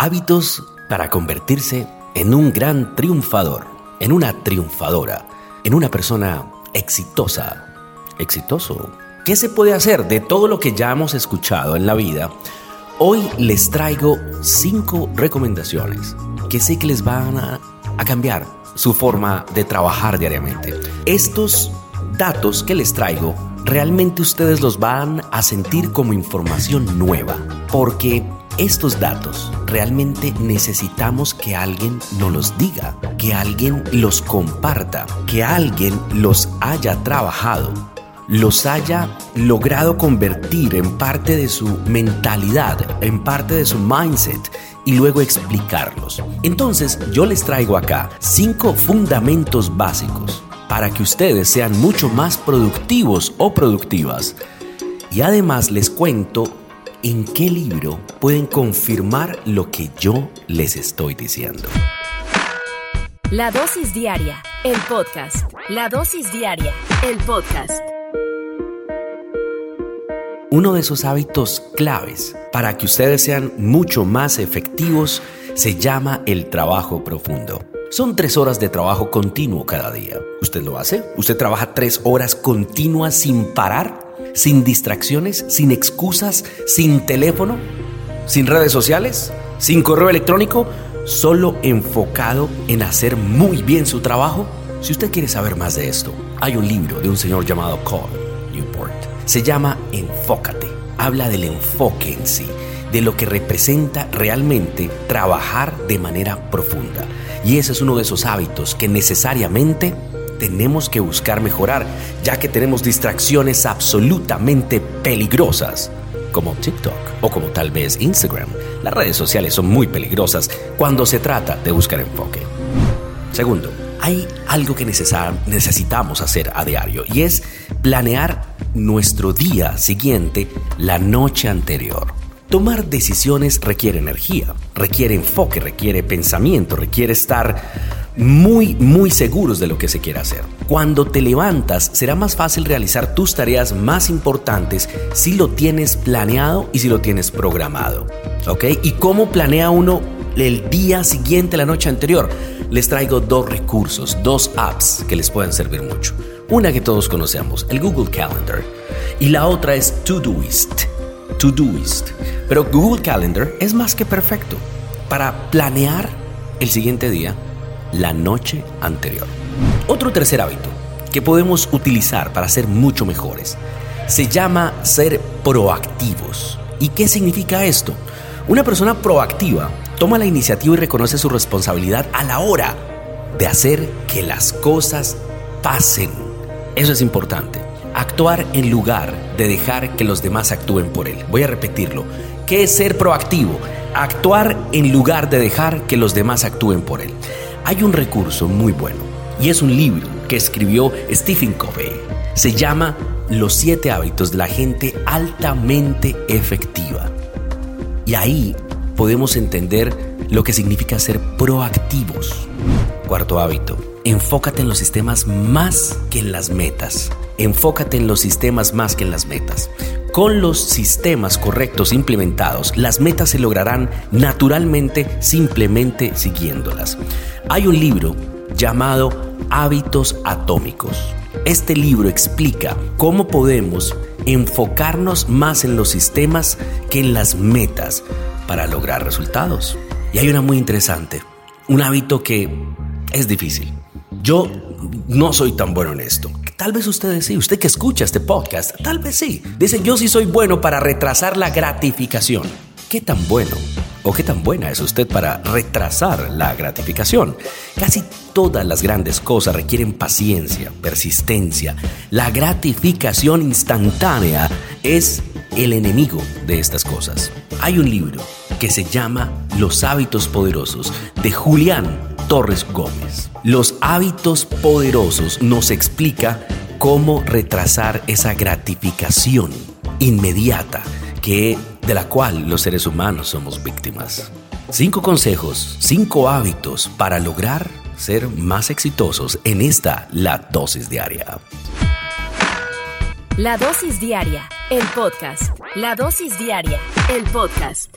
Hábitos para convertirse en un gran triunfador, en una triunfadora, en una persona exitosa. ¿Exitoso? ¿Qué se puede hacer de todo lo que ya hemos escuchado en la vida? Hoy les traigo cinco recomendaciones que sé que les van a, a cambiar su forma de trabajar diariamente. Estos datos que les traigo realmente ustedes los van a sentir como información nueva, porque estos datos realmente necesitamos que alguien nos los diga, que alguien los comparta, que alguien los haya trabajado, los haya logrado convertir en parte de su mentalidad, en parte de su mindset y luego explicarlos. Entonces yo les traigo acá cinco fundamentos básicos para que ustedes sean mucho más productivos o productivas. Y además les cuento en qué libro pueden confirmar lo que yo les estoy diciendo. La dosis diaria, el podcast. La dosis diaria, el podcast. Uno de esos hábitos claves para que ustedes sean mucho más efectivos se llama el trabajo profundo. Son tres horas de trabajo continuo cada día. ¿Usted lo hace? ¿Usted trabaja tres horas continuas sin parar? ¿Sin distracciones? ¿Sin excusas? ¿Sin teléfono? ¿Sin redes sociales? ¿Sin correo electrónico? ¿Solo enfocado en hacer muy bien su trabajo? Si usted quiere saber más de esto, hay un libro de un señor llamado Carl Newport. Se llama Enfócate. Habla del enfoque en sí, de lo que representa realmente trabajar de manera profunda. Y ese es uno de esos hábitos que necesariamente tenemos que buscar mejorar, ya que tenemos distracciones absolutamente peligrosas, como TikTok o como tal vez Instagram. Las redes sociales son muy peligrosas cuando se trata de buscar enfoque. Segundo, hay algo que necesitamos hacer a diario y es planear nuestro día siguiente la noche anterior. Tomar decisiones requiere energía, requiere enfoque, requiere pensamiento, requiere estar muy, muy seguros de lo que se quiere hacer. Cuando te levantas será más fácil realizar tus tareas más importantes si lo tienes planeado y si lo tienes programado. ¿Ok? ¿Y cómo planea uno el día siguiente, la noche anterior? Les traigo dos recursos, dos apps que les pueden servir mucho. Una que todos conocemos, el Google Calendar, y la otra es Todoist. Todoist. Pero Google Calendar es más que perfecto para planear el siguiente día la noche anterior. Otro tercer hábito que podemos utilizar para ser mucho mejores se llama ser proactivos. ¿Y qué significa esto? Una persona proactiva toma la iniciativa y reconoce su responsabilidad a la hora de hacer que las cosas pasen. Eso es importante. Actuar en lugar de dejar que los demás actúen por él. Voy a repetirlo. ¿Qué es ser proactivo? Actuar en lugar de dejar que los demás actúen por él. Hay un recurso muy bueno y es un libro que escribió Stephen Covey. Se llama Los siete hábitos de la gente altamente efectiva. Y ahí podemos entender lo que significa ser proactivos. Cuarto hábito, enfócate en los sistemas más que en las metas. Enfócate en los sistemas más que en las metas. Con los sistemas correctos implementados, las metas se lograrán naturalmente simplemente siguiéndolas. Hay un libro llamado Hábitos Atómicos. Este libro explica cómo podemos enfocarnos más en los sistemas que en las metas para lograr resultados. Y hay una muy interesante, un hábito que es difícil. Yo no soy tan bueno en esto. Tal vez ustedes sí, usted que escucha este podcast, tal vez sí. Dice, yo sí soy bueno para retrasar la gratificación. ¿Qué tan bueno o qué tan buena es usted para retrasar la gratificación? Casi todas las grandes cosas requieren paciencia, persistencia. La gratificación instantánea es el enemigo de estas cosas. Hay un libro que se llama Los hábitos poderosos de Julián Torres Gómez. Los hábitos poderosos nos explica cómo retrasar esa gratificación inmediata que de la cual los seres humanos somos víctimas. Cinco consejos, cinco hábitos para lograr ser más exitosos en esta La Dosis Diaria. La Dosis Diaria, el podcast. La Dosis Diaria, el podcast.